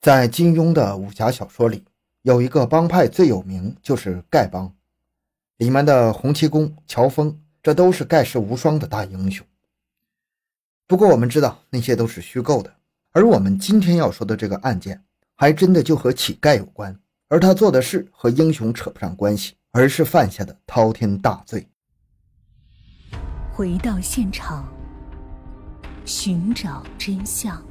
在金庸的武侠小说里，有一个帮派最有名，就是丐帮，里面的洪七公、乔峰，这都是盖世无双的大英雄。不过我们知道那些都是虚构的，而我们今天要说的这个案件，还真的就和乞丐有关，而他做的事和英雄扯不上关系，而是犯下的滔天大罪。回到现场，寻找真相。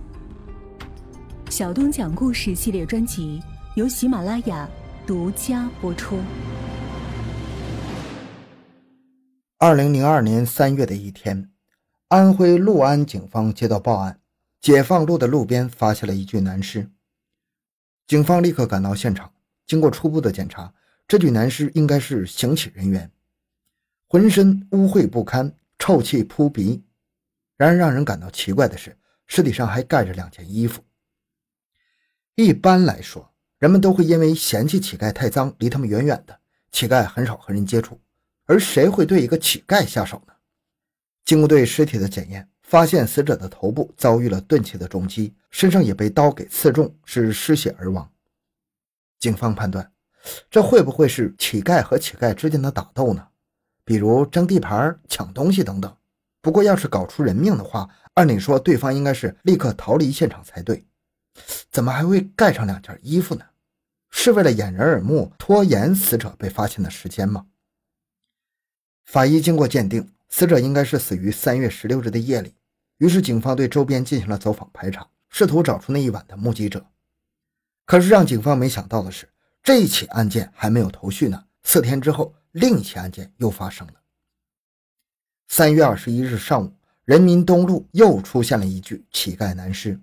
小东讲故事系列专辑由喜马拉雅独家播出。二零零二年三月的一天，安徽六安警方接到报案，解放路的路边发现了一具男尸。警方立刻赶到现场，经过初步的检查，这具男尸应该是行乞人员，浑身污秽不堪，臭气扑鼻。然而，让人感到奇怪的是，尸体上还盖着两件衣服。一般来说，人们都会因为嫌弃乞丐太脏，离他们远远的。乞丐很少和人接触，而谁会对一个乞丐下手呢？经过对尸体的检验，发现死者的头部遭遇了钝器的重击，身上也被刀给刺中，是失血而亡。警方判断，这会不会是乞丐和乞丐之间的打斗呢？比如争地盘、抢东西等等。不过，要是搞出人命的话，按理说对方应该是立刻逃离现场才对。怎么还会盖上两件衣服呢？是为了掩人耳目，拖延死者被发现的时间吗？法医经过鉴定，死者应该是死于三月十六日的夜里。于是，警方对周边进行了走访排查，试图找出那一晚的目击者。可是，让警方没想到的是，这一起案件还没有头绪呢。四天之后，另一起案件又发生了。三月二十一日上午，人民东路又出现了一具乞丐男尸。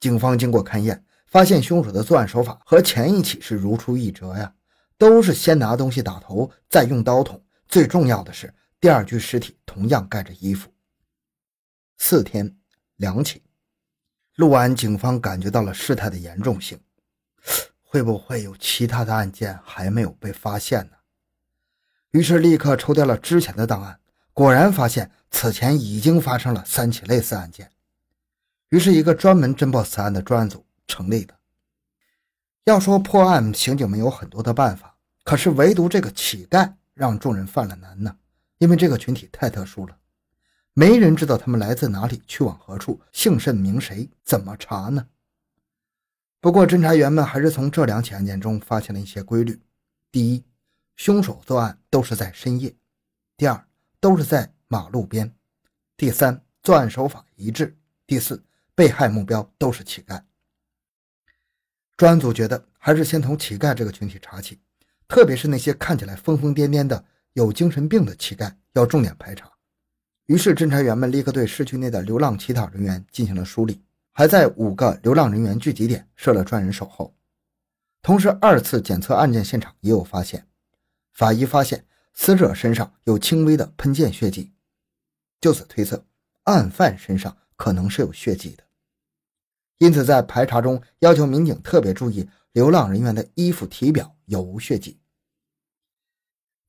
警方经过勘验，发现凶手的作案手法和前一起是如出一辙呀，都是先拿东西打头，再用刀捅。最重要的是，第二具尸体同样盖着衣服。四天两起，陆安警方感觉到了事态的严重性，会不会有其他的案件还没有被发现呢？于是立刻抽调了之前的档案，果然发现此前已经发生了三起类似案件。于是，一个专门侦破此案的专案组成立了。要说破案，刑警们有很多的办法，可是唯独这个乞丐让众人犯了难呢。因为这个群体太特殊了，没人知道他们来自哪里，去往何处，姓甚名谁，怎么查呢？不过，侦查员们还是从这两起案件中发现了一些规律：第一，凶手作案都是在深夜；第二，都是在马路边；第三，作案手法一致；第四。被害目标都是乞丐。专案组觉得还是先从乞丐这个群体查起，特别是那些看起来疯疯癫癫的、有精神病的乞丐，要重点排查。于是，侦查员们立刻对市区内的流浪乞讨人员进行了梳理，还在五个流浪人员聚集点设了专人守候。同时，二次检测案件现场也有发现，法医发现死者身上有轻微的喷溅血迹，就此推测案犯身上可能是有血迹的。因此，在排查中要求民警特别注意流浪人员的衣服体表有无血迹。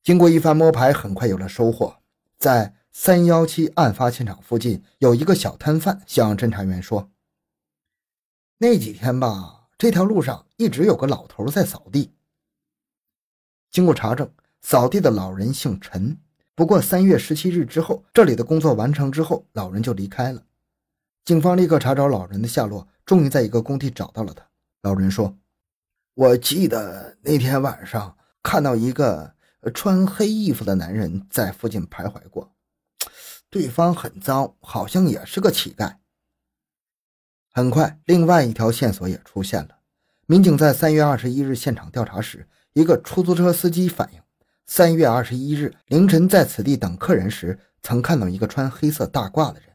经过一番摸排，很快有了收获。在三幺七案发现场附近，有一个小摊贩向侦查员说：“那几天吧，这条路上一直有个老头在扫地。”经过查证，扫地的老人姓陈。不过三月十七日之后，这里的工作完成之后，老人就离开了。警方立刻查找老人的下落。终于在一个工地找到了他。老人说：“我记得那天晚上看到一个穿黑衣服的男人在附近徘徊过，对方很脏，好像也是个乞丐。”很快，另外一条线索也出现了。民警在三月二十一日现场调查时，一个出租车司机反映，三月二十一日凌晨在此地等客人时，曾看到一个穿黑色大褂的人。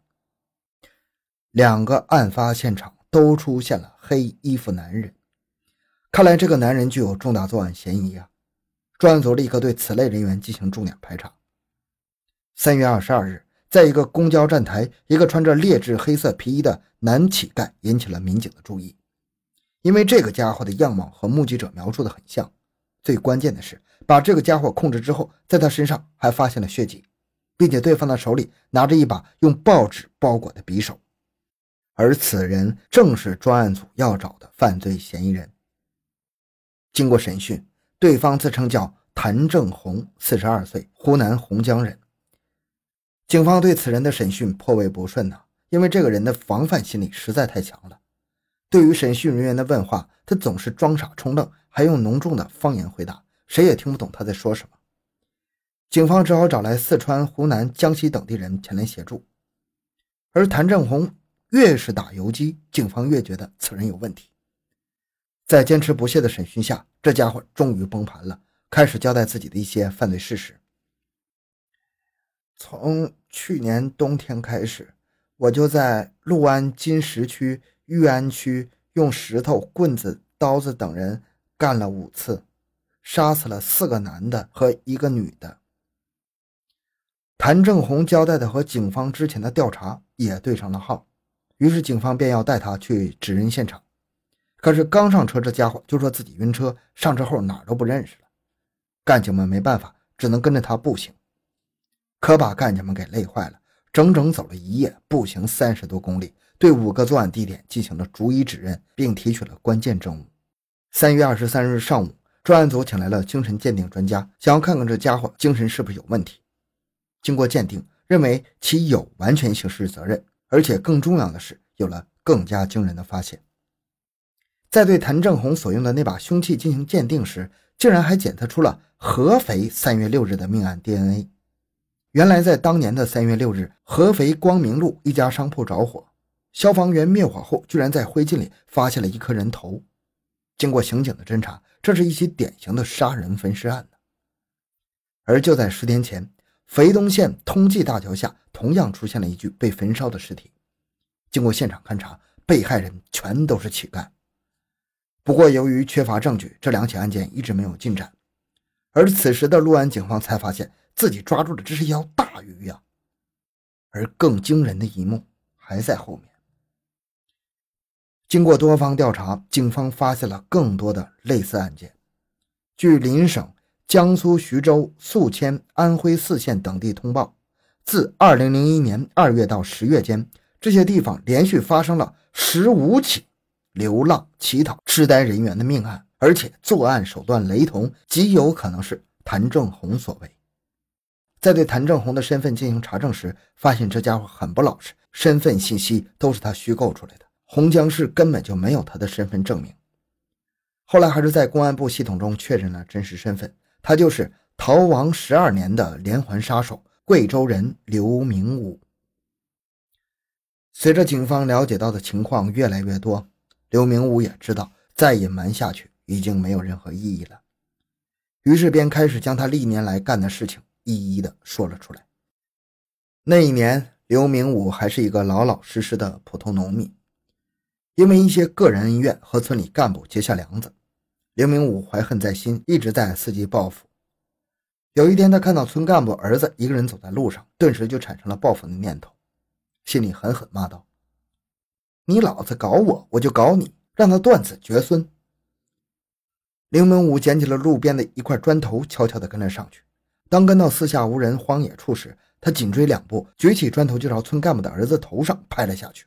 两个案发现场。都出现了黑衣服男人，看来这个男人具有重大作案嫌疑啊！专案组立刻对此类人员进行重点排查。三月二十二日，在一个公交站台，一个穿着劣质黑色皮衣的男乞丐引起了民警的注意，因为这个家伙的样貌和目击者描述的很像。最关键的是，把这个家伙控制之后，在他身上还发现了血迹，并且对方的手里拿着一把用报纸包裹的匕首。而此人正是专案组要找的犯罪嫌疑人。经过审讯，对方自称叫谭正红，四十二岁，湖南洪江人。警方对此人的审讯颇为不顺呐，因为这个人的防范心理实在太强了。对于审讯人员的问话，他总是装傻充愣，还用浓重的方言回答，谁也听不懂他在说什么。警方只好找来四川、湖南、江西等地人前来协助。而谭正红越是打游击，警方越觉得此人有问题。在坚持不懈的审讯下，这家伙终于崩盘了，开始交代自己的一些犯罪事实。从去年冬天开始，我就在六安金石区、玉安区用石头、棍子、刀子等人干了五次，杀死了四个男的和一个女的。谭正红交代的和警方之前的调查也对上了号，于是警方便要带他去指认现场。可是刚上车，这家伙就说自己晕车，上车后哪儿都不认识了。干警们没办法，只能跟着他步行。可把干警们给累坏了，整整走了一夜，步行三十多公里，对五个作案地点进行了逐一指认，并提取了关键证物。三月二十三日上午，专案组请来了精神鉴定专家，想要看看这家伙精神是不是有问题。经过鉴定，认为其有完全刑事责任，而且更重要的是，有了更加惊人的发现。在对谭正红所用的那把凶器进行鉴定时，竟然还检测出了合肥三月六日的命案 DNA。原来，在当年的三月六日，合肥光明路一家商铺着火，消防员灭火后，居然在灰烬里发现了一颗人头。经过刑警的侦查，这是一起典型的杀人焚尸案而就在十天前，肥东县通济大桥下同样出现了一具被焚烧的尸体。经过现场勘查，被害人全都是乞丐。不过，由于缺乏证据，这两起案件一直没有进展。而此时的六安警方才发现。自己抓住的这是一条大鱼呀，而更惊人的一幕还在后面。经过多方调查，警方发现了更多的类似案件。据邻省江苏徐州、宿迁、安徽泗县等地通报，自2001年2月到10月间，这些地方连续发生了十五起流浪乞讨痴呆人员的命案，而且作案手段雷同，极有可能是谭正红所为。在对谭正红的身份进行查证时，发现这家伙很不老实，身份信息都是他虚构出来的。洪江市根本就没有他的身份证明。后来还是在公安部系统中确认了真实身份，他就是逃亡十二年的连环杀手，贵州人刘明武。随着警方了解到的情况越来越多，刘明武也知道再隐瞒下去已经没有任何意义了，于是便开始将他历年来干的事情。一一的说了出来。那一年，刘明武还是一个老老实实的普通农民，因为一些个人恩怨和村里干部结下梁子，刘明武怀恨在心，一直在伺机报复。有一天，他看到村干部儿子一个人走在路上，顿时就产生了报复的念头，心里狠狠骂道：“你老子搞我，我就搞你，让他断子绝孙。”刘明武捡起了路边的一块砖头，悄悄地跟了上去。当跟到四下无人、荒野处时，他紧追两步，举起砖头就朝村干部的儿子头上拍了下去。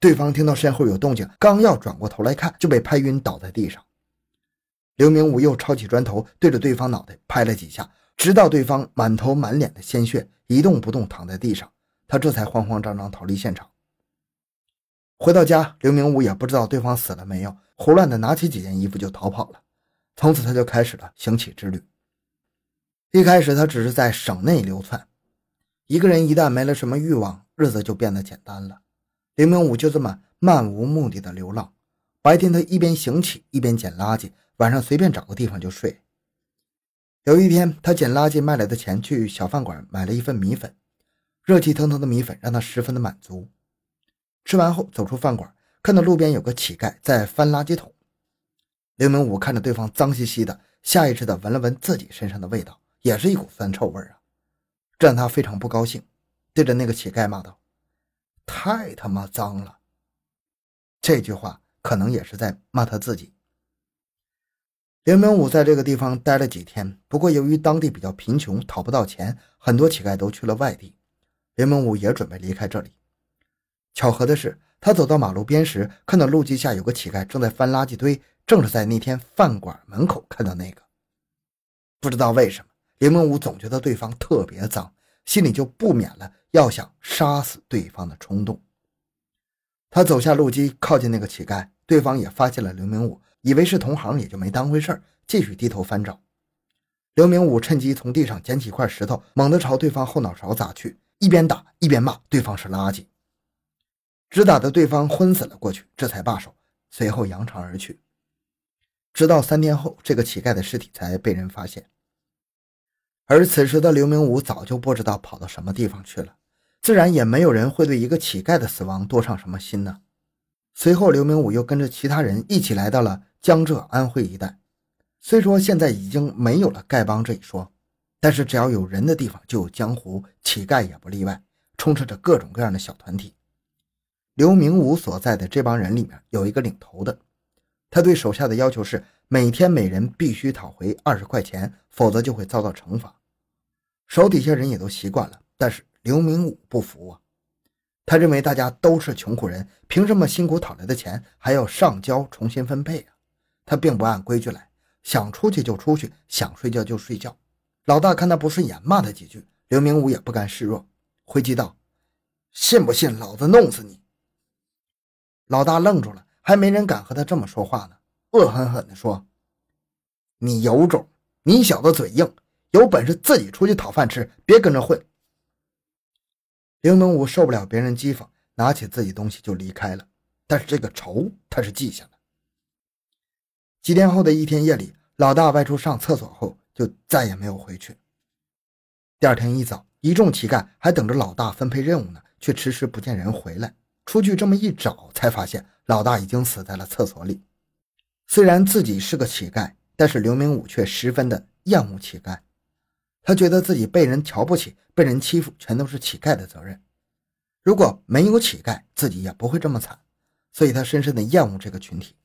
对方听到身后有动静，刚要转过头来看，就被拍晕倒在地上。刘明武又抄起砖头对着对方脑袋拍了几下，直到对方满头满脸的鲜血，一动不动躺在地上，他这才慌慌张张逃离现场。回到家，刘明武也不知道对方死了没有，胡乱的拿起几件衣服就逃跑了。从此，他就开始了行乞之旅。一开始，他只是在省内流窜。一个人一旦没了什么欲望，日子就变得简单了。刘明武就这么漫无目的的流浪。白天，他一边行乞，一边捡垃圾；晚上，随便找个地方就睡。有一天，他捡垃圾卖来的钱去小饭馆买了一份米粉，热气腾腾的米粉让他十分的满足。吃完后，走出饭馆，看到路边有个乞丐在翻垃圾桶。刘明武看着对方脏兮兮的，下意识的闻了闻自己身上的味道。也是一股酸臭味啊！这让他非常不高兴，对着那个乞丐骂道：“太他妈脏了！”这句话可能也是在骂他自己。刘明武在这个地方待了几天，不过由于当地比较贫穷，讨不到钱，很多乞丐都去了外地。刘明武也准备离开这里。巧合的是，他走到马路边时，看到路基下有个乞丐正在翻垃圾堆，正是在那天饭馆门口看到那个。不知道为什么，刘明武总觉得对方特别脏，心里就不免了要想杀死对方的冲动。他走下路基，靠近那个乞丐，对方也发现了刘明武，以为是同行，也就没当回事儿继续低头翻找。刘明武趁机从地上捡起一块石头，猛地朝对方后脑勺砸去，一边打一边骂对方是垃圾，直打得对方昏死了过去，这才罢手，随后扬长而去。直到三天后，这个乞丐的尸体才被人发现。而此时的刘明武早就不知道跑到什么地方去了，自然也没有人会对一个乞丐的死亡多上什么心呢。随后，刘明武又跟着其他人一起来到了江浙安徽一带。虽说现在已经没有了丐帮这一说，但是只要有人的地方就有江湖，乞丐也不例外，充斥着各种各样的小团体。刘明武所在的这帮人里面有一个领头的，他对手下的要求是每天每人必须讨回二十块钱，否则就会遭到惩罚。手底下人也都习惯了，但是刘明武不服啊，他认为大家都是穷苦人，凭什么辛苦讨来的钱还要上交重新分配啊？他并不按规矩来。想出去就出去，想睡觉就睡觉。老大看他不顺眼，骂他几句。刘明武也不甘示弱，回击道：“信不信老子弄死你？”老大愣住了，还没人敢和他这么说话呢，恶狠狠地说：“你有种！你小子嘴硬，有本事自己出去讨饭吃，别跟着混。”刘明武受不了别人讥讽，拿起自己东西就离开了。但是这个仇他是记下了。几天后的一天夜里，老大外出上厕所后就再也没有回去。第二天一早，一众乞丐还等着老大分配任务呢，却迟迟不见人回来。出去这么一找，才发现老大已经死在了厕所里。虽然自己是个乞丐，但是刘明武却十分的厌恶乞丐。他觉得自己被人瞧不起、被人欺负，全都是乞丐的责任。如果没有乞丐，自己也不会这么惨。所以他深深的厌恶这个群体。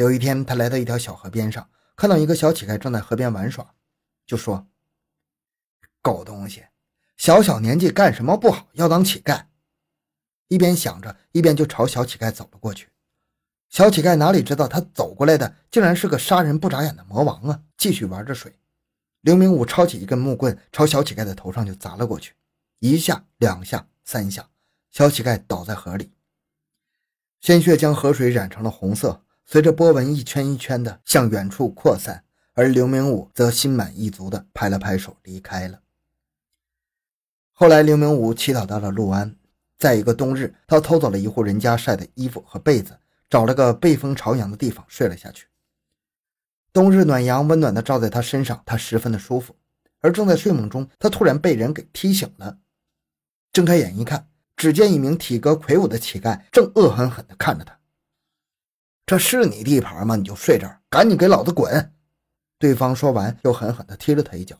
有一天，他来到一条小河边上，看到一个小乞丐正在河边玩耍，就说：“狗东西，小小年纪干什么不好，要当乞丐？”一边想着，一边就朝小乞丐走了过去。小乞丐哪里知道，他走过来的竟然是个杀人不眨眼的魔王啊！继续玩着水。刘明武抄起一根木棍，朝小乞丐的头上就砸了过去，一下、两下、三下，小乞丐倒在河里，鲜血将河水染成了红色。随着波纹一圈一圈的向远处扩散，而刘明武则心满意足地拍了拍手离开了。后来，刘明武乞讨到了六安，在一个冬日，他偷走了一户人家晒的衣服和被子，找了个背风朝阳的地方睡了下去。冬日暖阳温暖地照在他身上，他十分的舒服。而正在睡梦中，他突然被人给踢醒了，睁开眼一看，只见一名体格魁梧的乞丐正恶狠狠地看着他。这是你地盘吗？你就睡这儿，赶紧给老子滚！对方说完，又狠狠地踢了他一脚。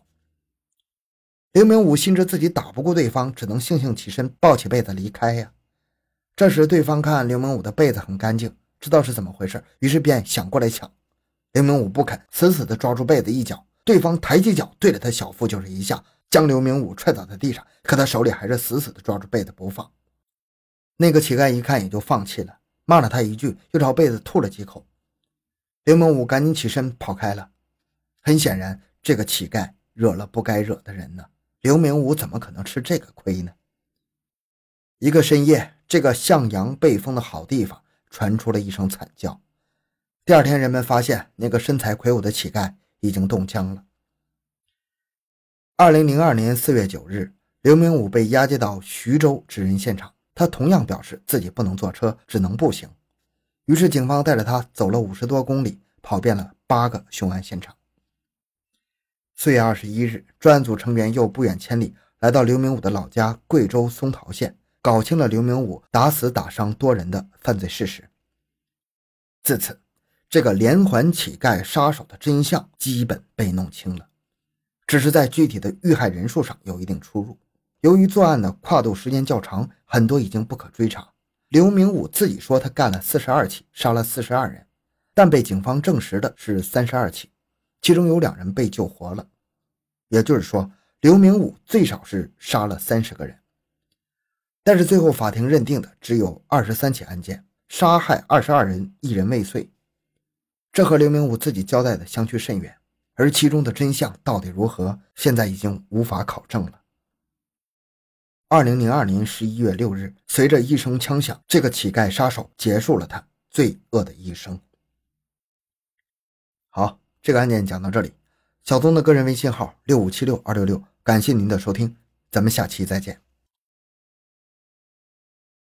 刘明武心知自己打不过对方，只能悻悻起身，抱起被子离开呀。这时，对方看刘明武的被子很干净，知道是怎么回事，于是便想过来抢。刘明武不肯，死死地抓住被子一脚。对方抬起脚，对着他小腹就是一下，将刘明武踹倒在地上。可他手里还是死死地抓住被子不放。那个乞丐一看，也就放弃了。骂了他一句，又朝被子吐了几口。刘明武赶紧起身跑开了。很显然，这个乞丐惹了不该惹的人呢。刘明武怎么可能吃这个亏呢？一个深夜，这个向阳背风的好地方传出了一声惨叫。第二天，人们发现那个身材魁梧的乞丐已经冻僵了。二零零二年四月九日，刘明武被押解到徐州指认现场。他同样表示自己不能坐车，只能步行。于是警方带着他走了五十多公里，跑遍了八个凶案现场。四月二十一日，专案组成员又不远千里来到刘明武的老家贵州松桃县，搞清了刘明武打死打伤多人的犯罪事实。自此，这个连环乞丐杀手的真相基本被弄清了，只是在具体的遇害人数上有一定出入。由于作案的跨度时间较长，很多已经不可追查。刘明武自己说他干了四十二起，杀了四十二人，但被警方证实的是三十二起，其中有两人被救活了。也就是说，刘明武最少是杀了三十个人。但是最后法庭认定的只有二十三起案件，杀害二十二人，一人未遂。这和刘明武自己交代的相去甚远，而其中的真相到底如何，现在已经无法考证了。二零零二年十一月六日，随着一声枪响，这个乞丐杀手结束了他罪恶的一生。好，这个案件讲到这里。小东的个人微信号六五七六二六六，感谢您的收听，咱们下期再见。